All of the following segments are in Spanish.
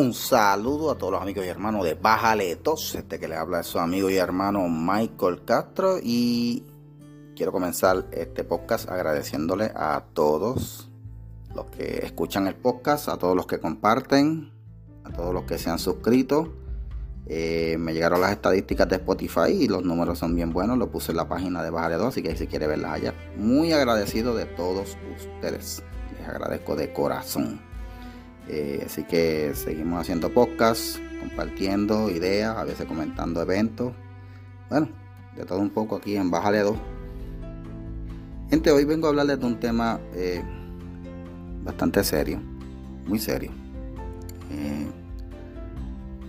Un saludo a todos los amigos y hermanos de Bájale Tos, este que le habla es su amigo y hermano Michael Castro y quiero comenzar este podcast agradeciéndole a todos los que escuchan el podcast, a todos los que comparten, a todos los que se han suscrito. Eh, me llegaron las estadísticas de Spotify y los números son bien buenos, lo puse en la página de Bájale 2, así que si quiere verlas allá. Muy agradecido de todos ustedes, les agradezco de corazón. Eh, así que seguimos haciendo podcasts, compartiendo ideas, a veces comentando eventos. Bueno, de todo un poco aquí en Bájale 2. Gente, hoy vengo a hablarles de un tema eh, bastante serio, muy serio. Eh,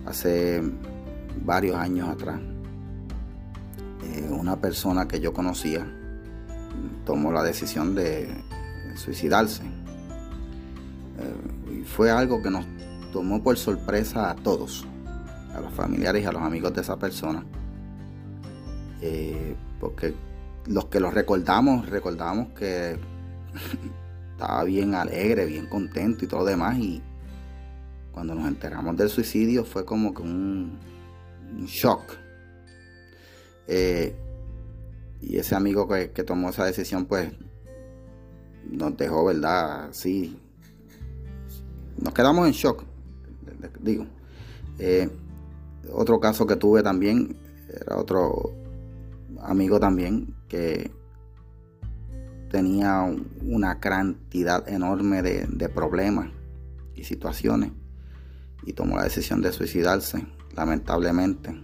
hace varios años atrás, una persona que yo conocía tomó la decisión de suicidarse fue algo que nos tomó por sorpresa a todos, a los familiares y a los amigos de esa persona. Eh, porque los que lo recordamos, recordamos que estaba bien alegre, bien contento y todo lo demás. Y cuando nos enteramos del suicidio fue como que un, shock. Eh, y ese amigo que, que, tomó esa decisión, pues nos dejó, ¿verdad? Sí, nos quedamos en shock, digo. Eh, otro caso que tuve también, era otro amigo también que tenía una cantidad enorme de, problemas y situaciones y tomó la decisión de suicidarse, lamentablemente.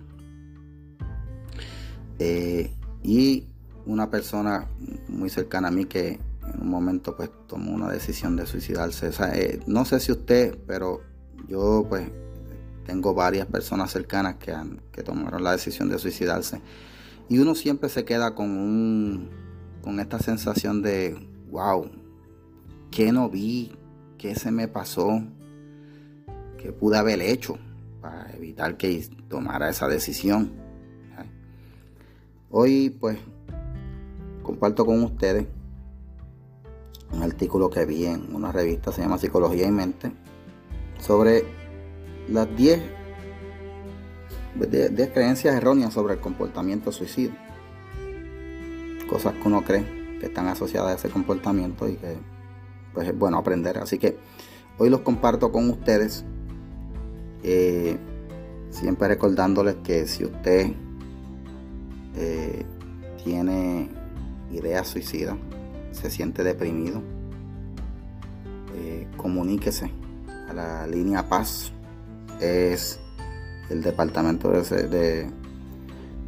Eh, y una persona muy cercana a mí que en un momento pues tomó una decisión de suicidarse. Eh, no sé si usted, pero yo pues tengo varias personas cercanas que, que tomaron la decisión de suicidarse. Y uno siempre se queda con, un, con esta sensación de, wow, ¿qué no vi? ¿Qué se me pasó? ¿Qué pude haber hecho para evitar que tomara esa decisión? Hoy pues comparto con ustedes un artículo que vi en una revista, se llama Psicología y Mente, sobre las 10, creencias erróneas sobre el comportamiento suicida. Cosas que uno cree que están asociadas a ese comportamiento y que pues es bueno aprender. Así que hoy los comparto con ustedes. Eh, siempre recordándoles que si usted eh, tiene ideas suicidas, se siente deprimido, eh, comuníquese a la línea Paz. Es el departamento de,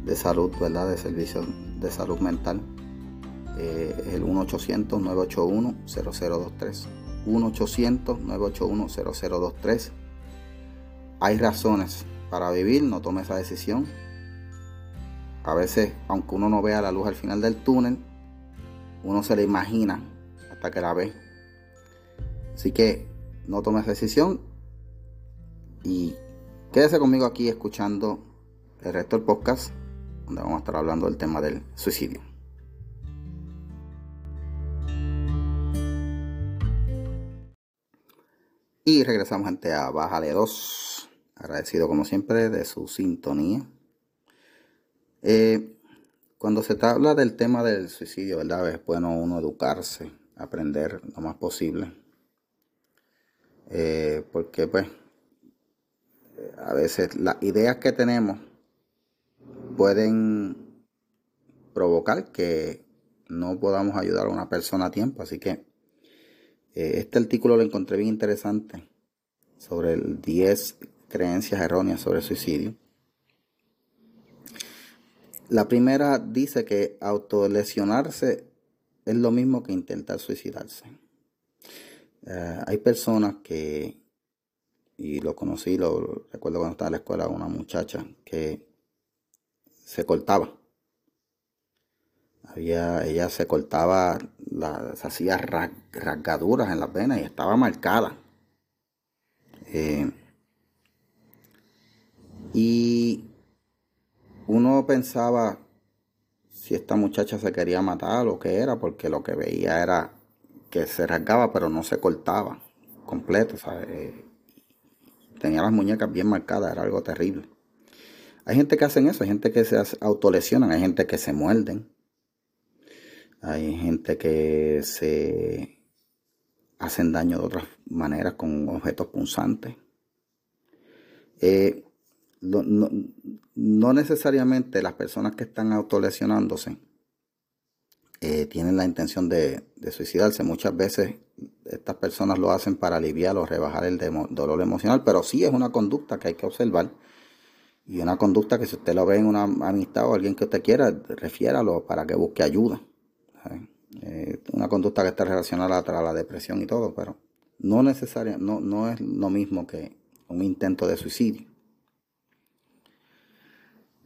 de, salud, ¿verdad? De servicios de salud mental. Eh, el 1-800-981-0023. 1-800-981-0023. Hay razones para vivir, no tome esa decisión. A veces, aunque uno no vea la luz al final del túnel, uno se la imagina hasta que la ve. Así que no tomes decisión y quédese conmigo aquí escuchando el resto del podcast donde vamos a estar hablando del tema del suicidio. Y regresamos gente a Bájale 2. Agradecido como siempre de su sintonía. Eh, cuando se habla del tema del suicidio, ¿verdad? Es bueno uno educarse, aprender lo más posible. Eh, porque pues a veces las ideas que tenemos pueden provocar que no podamos ayudar a una persona a tiempo. Así que eh, este artículo lo encontré bien interesante sobre el 10 creencias erróneas sobre suicidio. La primera dice que autolesionarse es lo mismo que intentar suicidarse. Eh, hay personas que, y lo conocí, lo recuerdo cuando estaba en la escuela, una muchacha que se cortaba. Había, ella se cortaba, se hacía rasgaduras en las venas y estaba marcada. Eh, y uno pensaba si esta muchacha se quería matar o qué era, porque lo que veía era que se rasgaba pero no se cortaba completo, tenía las muñecas bien marcadas, era algo terrible. Hay gente que hacen eso, hay gente que se autolesionan, hay gente que se muerden, hay gente que se hacen daño de otras maneras con objetos punzantes. Eh, no, necesariamente las personas que están autolesionándose eh, tienen la intención de, suicidarse. Muchas veces estas personas lo hacen para aliviar o rebajar el dolor emocional, pero sí es una conducta que hay que observar. Y una conducta que si usted lo ve en una amistad o alguien que usted quiera, refiéralo para que busque ayuda. Eh, una conducta que está relacionada a la depresión y todo, pero no necesaria, no, no es lo mismo que un intento de suicidio.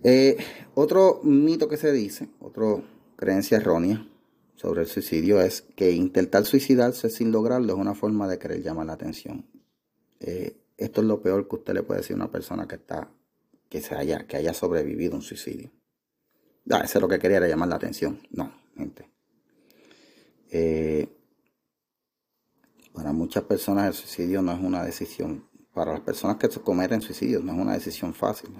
Eh, otro mito que se dice, otra creencia errónea sobre el suicidio es que intentar suicidarse sin lograrlo es una forma de querer llamar la atención. Eh, esto es lo peor que usted le puede decir a una persona que está, que se haya, que haya sobrevivido un suicidio. Ah, eso es lo que quería era llamar la atención. No, gente. Eh, para muchas personas el suicidio no es una decisión. Para las personas que cometen suicidio no es una decisión fácil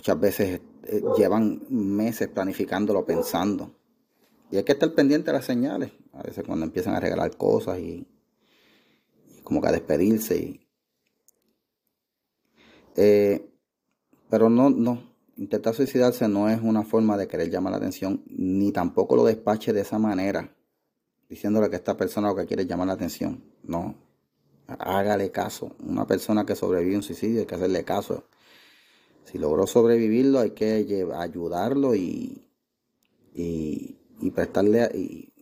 muchas veces eh, llevan meses planificándolo, pensando. Y hay que estar pendiente de las señales. A veces cuando empiezan a regalar cosas y, como que a despedirse. Eh, pero no, no. Intentar suicidarse no es una forma de querer llamar la atención, ni tampoco lo despache de esa manera, diciéndole que esta persona lo que quiere es llamar la atención. No. Hágale caso. Una persona que sobrevive a un suicidio hay que hacerle caso si logró sobrevivirlo, hay que ayudarlo y, y, prestarle. Y,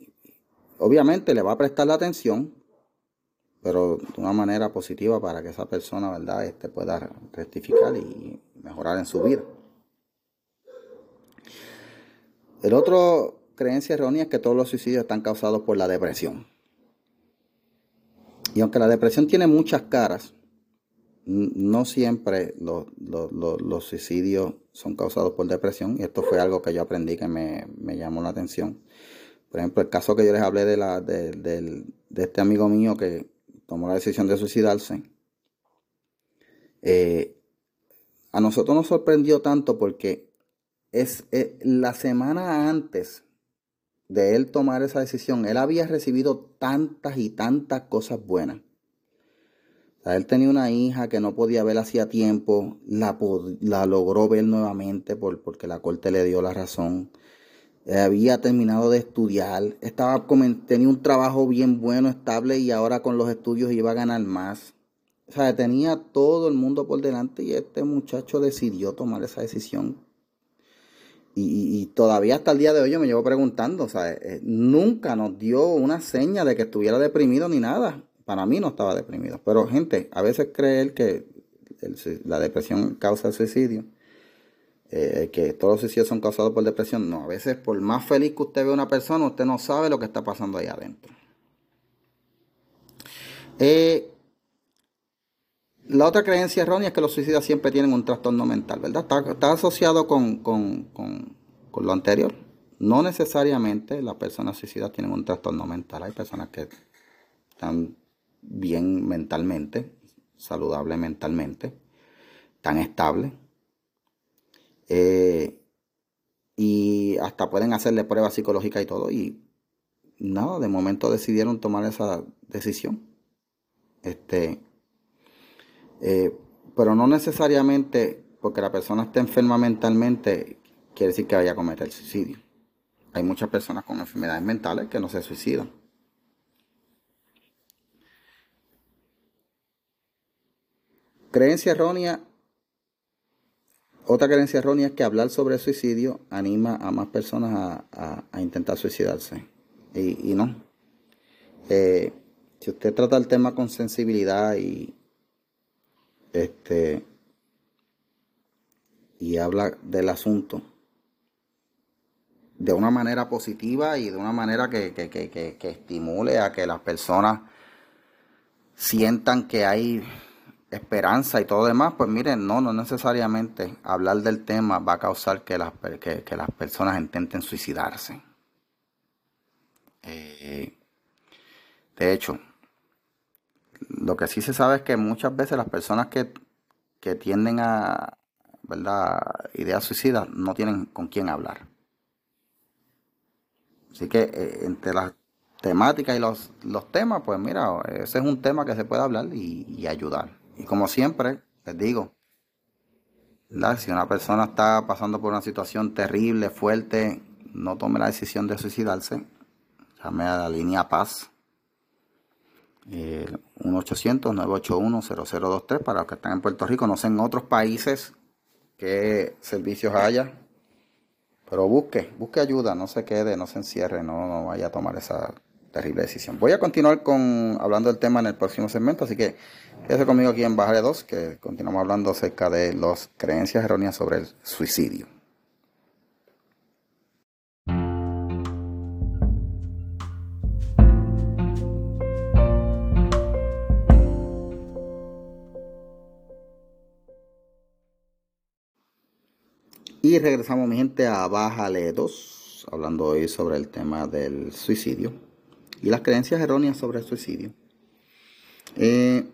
obviamente le va a prestar la atención, pero de una manera positiva para que esa persona, ¿verdad?, este pueda rectificar y mejorar en su vida. El otro creencia errónea es que todos los suicidios están causados por la depresión. Y aunque la depresión tiene muchas caras, no siempre los, suicidios son causados por depresión y esto fue algo que yo aprendí que me, llamó la atención. Por ejemplo, el caso que yo les hablé de, la, de, este amigo mío que tomó la decisión de suicidarse, eh, a nosotros nos sorprendió tanto porque es eh, la semana antes de él tomar esa decisión, él había recibido tantas y tantas cosas buenas él tenía una hija que no podía ver hacía tiempo, la, logró ver nuevamente por, porque la corte le dio la razón. había terminado de estudiar, estaba, tenía un trabajo bien bueno, estable y ahora con los estudios iba a ganar más. O sea, tenía todo el mundo por delante y este muchacho decidió tomar esa decisión. Y, todavía hasta el día de hoy yo me llevo preguntando, o sea, eh, nunca nos dio una seña de que estuviera deprimido ni nada para mí no estaba deprimido. Pero gente, a veces creer que la depresión causa el suicidio, eh, que todos los suicidios son causados por depresión, no, a veces por más feliz que usted ve a una persona, usted no sabe lo que está pasando ahí adentro. Eh, la otra creencia errónea es que los suicidas siempre tienen un trastorno mental, ¿verdad? Está, asociado con, con, lo anterior. No necesariamente las personas suicidas tienen un trastorno mental. Hay personas que están bien mentalmente, saludable mentalmente, tan estable. Eh, y hasta pueden hacerle pruebas psicológicas y todo. Y nada, de momento decidieron tomar esa decisión. Este, eh, pero no necesariamente porque la persona esté enferma mentalmente quiere decir que vaya a cometer suicidio. Hay muchas personas con enfermedades mentales que no se suicidan. Creencia errónea. Otra creencia errónea es que hablar sobre suicidio anima a más personas a, intentar suicidarse. Y, no. Eh, si usted trata el tema con sensibilidad y este y habla del asunto de una manera positiva y de una manera que, que estimule a que las personas sientan que hay esperanza y todo demás, pues miren, no, no necesariamente hablar del tema va a causar que las, que, las personas intenten suicidarse. Eh, de hecho, lo que sí se sabe es que muchas veces las personas que, que tienden a, ¿verdad? Ideas suicidas no tienen con quién hablar. Así que eh, entre las temáticas y los, los, temas, pues mira, ese es un tema que se puede hablar y, ayudar. Y como siempre, les digo, si una persona está pasando por una situación terrible, fuerte, no tome la decisión de suicidarse, llame a la línea Paz. Eh, 1-800-981-0023 para los que están en Puerto Rico, no sé en otros países qué servicios haya. Pero busque, busque ayuda, no se quede, no se encierre, no, vaya a tomar esa terrible decisión. Voy a continuar con hablando del tema en el próximo segmento, así que quédese conmigo aquí en Bajale 2, que continuamos hablando acerca de las creencias erróneas sobre el suicidio. Y regresamos, mi gente, a Bájale 2, hablando hoy sobre el tema del suicidio y las creencias erróneas sobre el suicidio. Eh,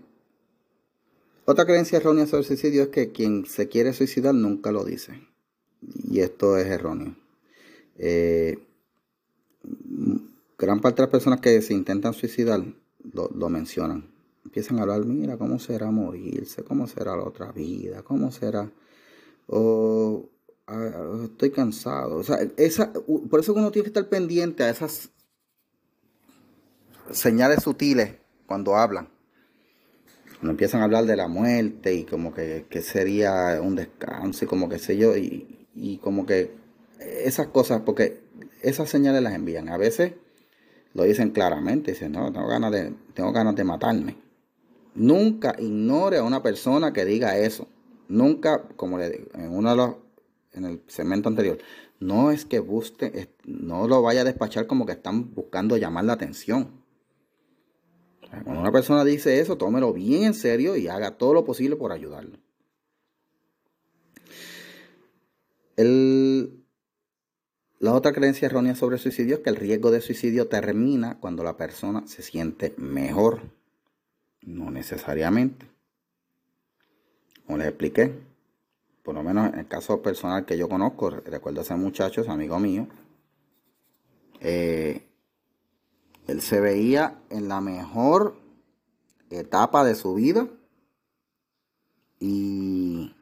otra creencia errónea sobre el suicidio es que quien se quiere suicidar nunca lo dice. Y esto es erróneo. Eh, gran parte de las personas que se intentan suicidar lo, mencionan. Empiezan a hablar, mira, ¿cómo será morirse? ¿Cómo será la otra vida? ¿Cómo será? O estoy cansado. O sea, por eso uno tiene que estar pendiente a esas señales sutiles cuando hablan. Cuando empiezan a hablar de la muerte y como que, sería un descanso y como que sé yo, y, y como que esas cosas, porque esas señales las envían. A veces lo dicen claramente, dicen, no, tengo ganas de, tengo ganas de matarme. Nunca ignore a una persona que diga eso. Nunca, como le digo, en uno de los en el segmento anterior, no es que busque, no lo vaya a despachar como que están buscando llamar la atención. Cuando una persona dice eso, tómelo bien en serio y haga todo lo posible por ayudarlo. la otra creencia errónea sobre el suicidio es que el riesgo de suicidio termina cuando la persona se siente mejor. No necesariamente. Como les expliqué, por lo menos en el caso personal que yo conozco, recuerdo a ese muchacho, es amigo mío, eh, él se veía en la mejor etapa de su vida y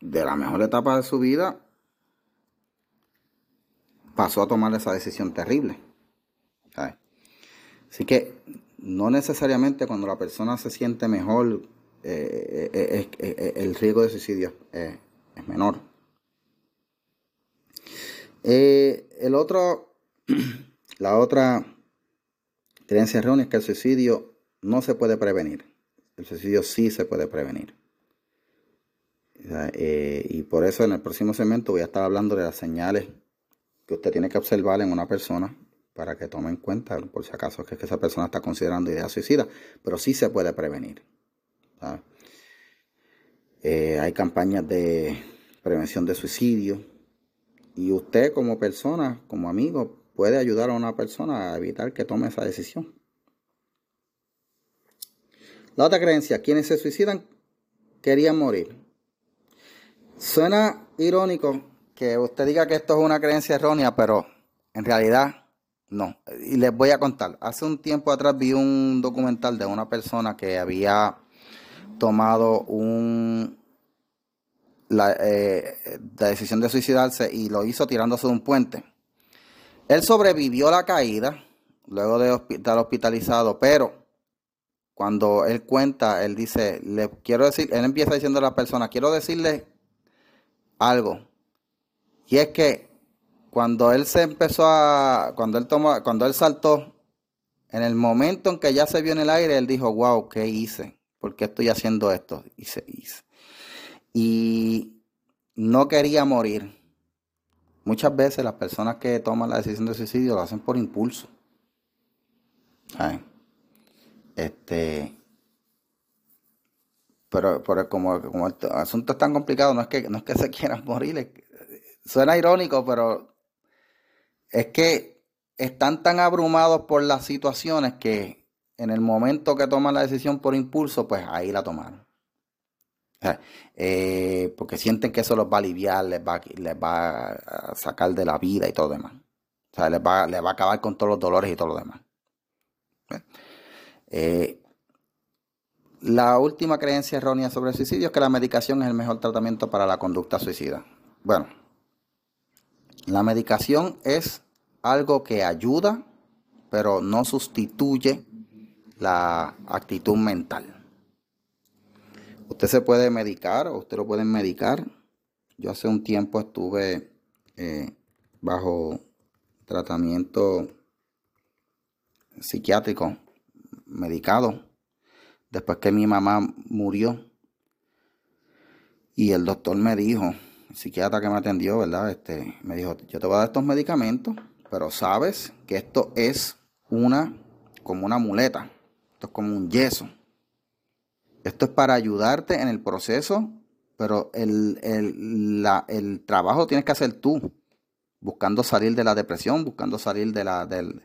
de la mejor etapa de su vida pasó a tomar esa decisión terrible. Así que no necesariamente cuando la persona se siente mejor eh, eh, eh, el riesgo de suicidio es menor. El otro, la otra creencia errónea es que el suicidio no se puede prevenir. El suicidio sí se puede prevenir. y por eso en el próximo segmento voy a estar hablando de las señales que usted tiene que observar en una persona para que tome en cuenta, por si acaso, que, esa persona está considerando idea suicida, pero sí se puede prevenir. Eh, hay campañas de prevención de suicidio. Y usted como persona, como amigo, puede ayudar a una persona a evitar que tome esa decisión. La otra creencia, quienes se suicidan querían morir. Suena irónico que usted diga que esto es una creencia errónea, pero en realidad no. Y les voy a contar. Hace un tiempo atrás vi un documental de una persona que había tomado un, eh, la, decisión de suicidarse y lo hizo tirándose de un puente. Él sobrevivió la caída luego de estar hospitalizado, pero cuando él cuenta, él dice, le quiero decir, él empieza diciendo a la persona, quiero decirle algo. Y es que cuando él se empezó a, cuando él tomó, cuando él saltó, en el momento en que ya se vio en el aire, él dijo, wow, ¿qué hice? ¿Por qué estoy haciendo esto? Y se hizo. Y no quería morir. Muchas veces las personas que toman la decisión de suicidio lo hacen por impulso. Este. Pero, como, como, el asunto es tan complicado, no es que, no es que se quieran morir. suena irónico, pero es que están tan abrumados por las situaciones que en el momento que toman la decisión por impulso, pues ahí la tomaron. Eh, porque sienten que eso los va a aliviar, les va, les va a sacar de la vida y todo lo demás. O sea, les va, les va a acabar con todos los dolores y todo lo demás. Eh, la última creencia errónea sobre el suicidio es que la medicación es el mejor tratamiento para la conducta suicida. Bueno, la medicación es algo que ayuda, pero no sustituye la actitud mental. Usted se puede medicar, o usted lo puede medicar. Yo hace un tiempo estuve eh, bajo tratamiento psiquiátrico, medicado, después que mi mamá murió. Y el doctor me dijo, el psiquiatra que me atendió, ¿verdad? Este, me dijo, yo te voy a dar estos medicamentos, pero sabes que esto es una, como una muleta, esto es como un yeso. Esto es para ayudarte en el proceso, pero el, el, trabajo tienes que hacer tú, buscando salir de la depresión, buscando salir de, la, del,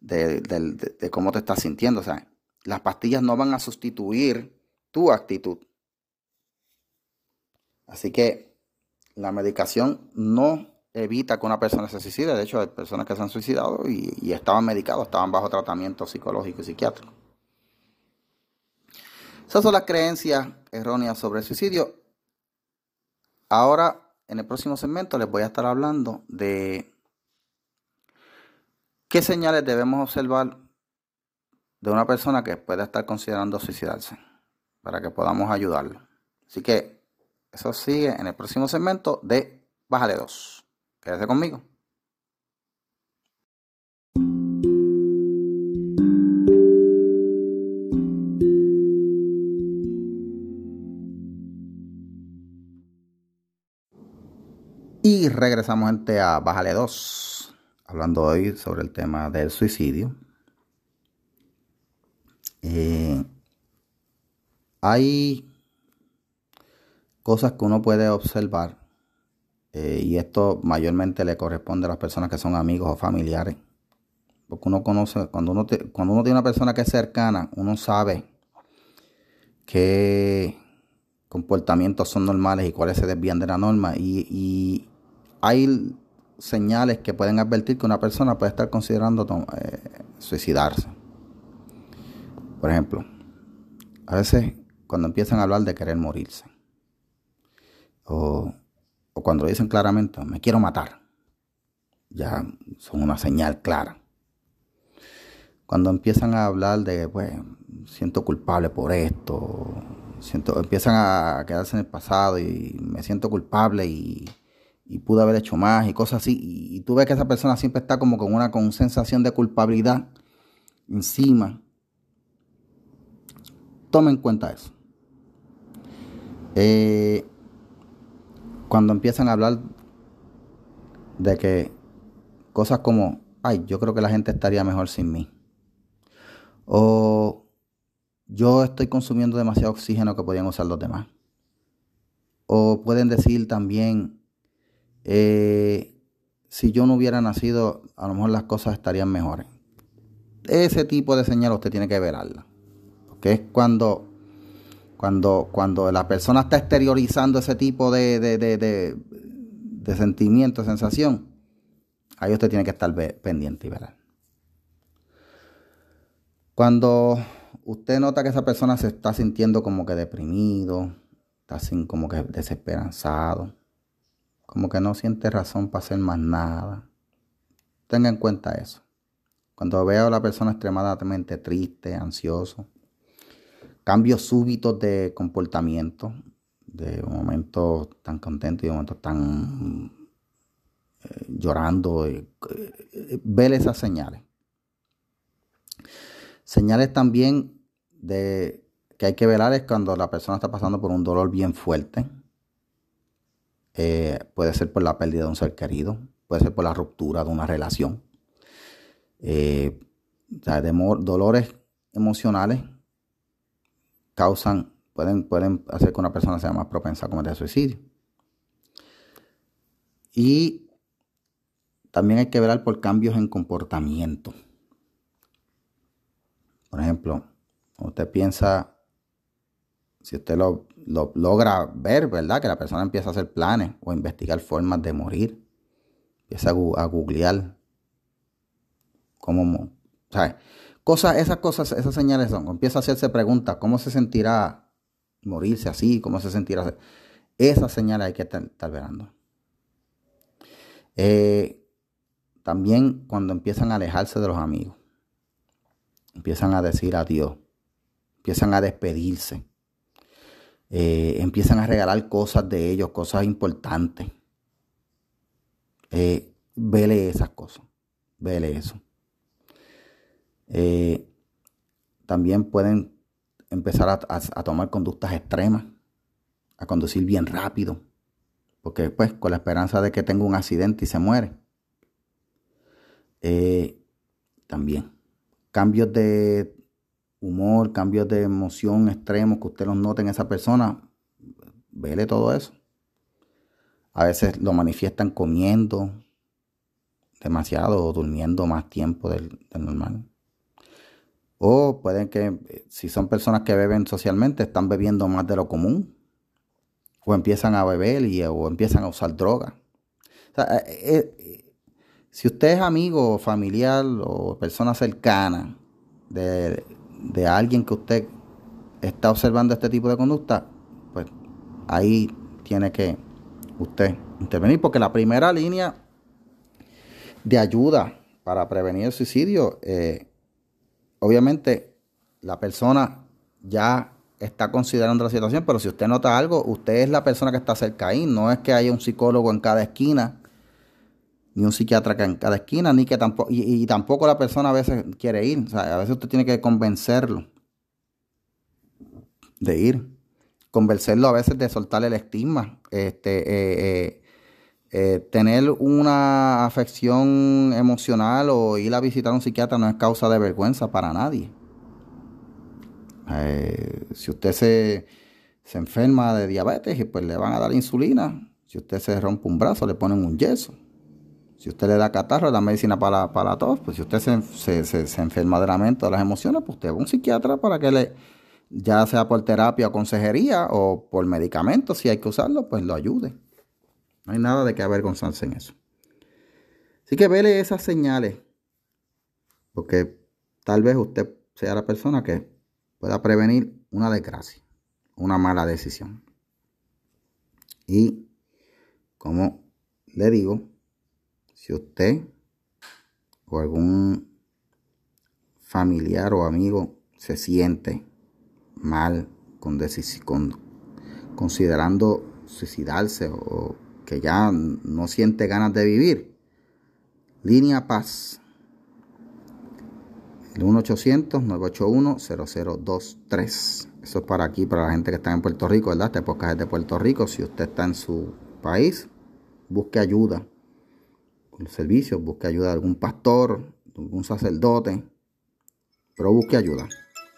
de, de cómo te estás sintiendo. O sea, las pastillas no van a sustituir tu actitud. Así que la medicación no evita que una persona se suicide. De hecho, hay personas que se han suicidado y, estaban medicados, estaban bajo tratamiento psicológico y psiquiátrico. Esas son las creencias erróneas sobre el suicidio. Ahora, en el próximo segmento, les voy a estar hablando de qué señales debemos observar de una persona que puede estar considerando suicidarse para que podamos ayudarlo. Así que eso sigue en el próximo segmento de Bájale 2. Quédese conmigo. Y regresamos gente a Bájale 2, hablando hoy sobre el tema del suicidio. Eh, hay cosas que uno puede observar eh, y esto mayormente le corresponde a las personas que son amigos o familiares. Porque uno conoce, cuando uno, cuando uno tiene una persona que es cercana, uno sabe qué comportamientos son normales y cuáles se desvían de la norma. Y, hay señales que pueden advertir que una persona puede estar considerando eh, suicidarse. Por ejemplo, a veces cuando empiezan a hablar de querer morirse. O cuando dicen claramente, me quiero matar, ya son una señal clara. Cuando empiezan a hablar de, pues, siento culpable por esto, empiezan a quedarse en el pasado y me siento culpable y, pude haber hecho más y cosas así. Y, tú ves que esa persona siempre está como con una con sensación de culpabilidad encima. Toma en cuenta eso. Eh, cuando empiezan a hablar de que cosas como, ay, yo creo que la gente estaría mejor sin mí. O yo estoy consumiendo demasiado oxígeno que podían usar los demás. O pueden decir también, eh, si yo no hubiera nacido, a lo mejor las cosas estarían mejores. Ese tipo de señal usted tiene que verla. Porque es cuando cuando, cuando la persona está exteriorizando ese tipo de, de, de, sentimiento, sensación, ahí usted tiene que estar pendiente y ver. Cuando usted nota que esa persona se está sintiendo como que deprimido, está sin, como que desesperanzado, como que no siente razón para hacer más nada, tenga en cuenta eso. Cuando veo a la persona extremadamente triste, ansioso, cambios súbitos de comportamiento, de momentos tan contentos y de momentos tan eh, llorando, eh, eh, esas señales. Señales también de que hay que velar es cuando la persona está pasando por un dolor bien fuerte. Puede ser por la pérdida de un ser querido, puede ser por la ruptura de una relación. o sea, dolores emocionales causan, pueden, pueden hacer que una persona sea más propensa a cometer suicidio. Y también hay que velar por cambios en comportamiento. Por ejemplo, usted piensa, si usted lo, logra ver, ¿verdad? Que la persona empieza a hacer planes o investigar formas de morir, empieza a, googlear cómo, ¿sabes? Cosas, esas cosas, esas señales son, empieza a hacerse preguntas, ¿cómo se sentirá morirse así? ¿Cómo se sentirá? Esas señales hay que estar, estar verando. Eh, también cuando empiezan a alejarse de los amigos empiezan a decir adiós, empiezan a despedirse, eh, empiezan a regalar cosas de ellos, cosas importantes. Eh, vele esas cosas, vele eso. Eh, también pueden empezar a, tomar conductas extremas, a conducir bien rápido, porque después con la esperanza de que tenga un accidente y se muere. también cambios de humor, cambios de emoción extremos que usted los note en esa persona, vele todo eso. A veces lo manifiestan comiendo demasiado o durmiendo más tiempo del, normal. O pueden que, si son personas que beben socialmente, están bebiendo más de lo común. O empiezan a beber y, o empiezan a usar droga. Eh, eh, si usted es amigo, familiar o persona cercana de, alguien que usted está observando este tipo de conducta, pues ahí tiene que usted intervenir, porque la primera línea de ayuda para prevenir el suicidio, eh, obviamente la persona ya está considerando la situación, pero si usted nota algo, usted es la persona que está cerca ahí, no es que haya un psicólogo en cada esquina ni un psiquiatra en cada esquina, ni que tampoco, y, tampoco la persona a veces quiere ir. O sea, a veces usted tiene que convencerlo de ir. Convencerlo a veces de soltar el estigma. Este, eh, eh, eh, tener una afección emocional o ir a visitar a un psiquiatra no es causa de vergüenza para nadie. si usted se, se enferma de diabetes, pues le van a dar insulina. Si usted se rompe un brazo, le ponen un yeso. Si usted le da catarro, da medicina para, para tos, pues si usted se, se, enferma de la mente o de las emociones, pues usted va a un psiquiatra para que le, ya sea por terapia o consejería o por medicamentos, si hay que usarlo, pues lo ayude. No hay nada de que avergonzarse en eso. Así que vele esas señales, porque tal vez usted sea la persona que pueda prevenir una desgracia, una mala decisión. Y como le digo, si usted o algún familiar o amigo se siente mal con, considerando suicidarse o que ya no siente ganas de vivir, línea paz. El 1-800-981-0023. Eso es para aquí, para la gente que está en Puerto Rico, ¿verdad? Este podcast es de Puerto Rico. Si usted está en su país, busque ayuda con los servicios, busque ayuda de algún pastor, de algún sacerdote, pero busque ayuda.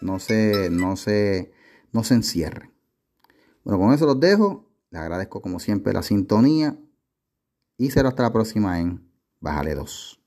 No se, no se, no se encierre. Bueno, con eso los dejo. Les agradezco como siempre la sintonía y será hasta la próxima en Bájale 2.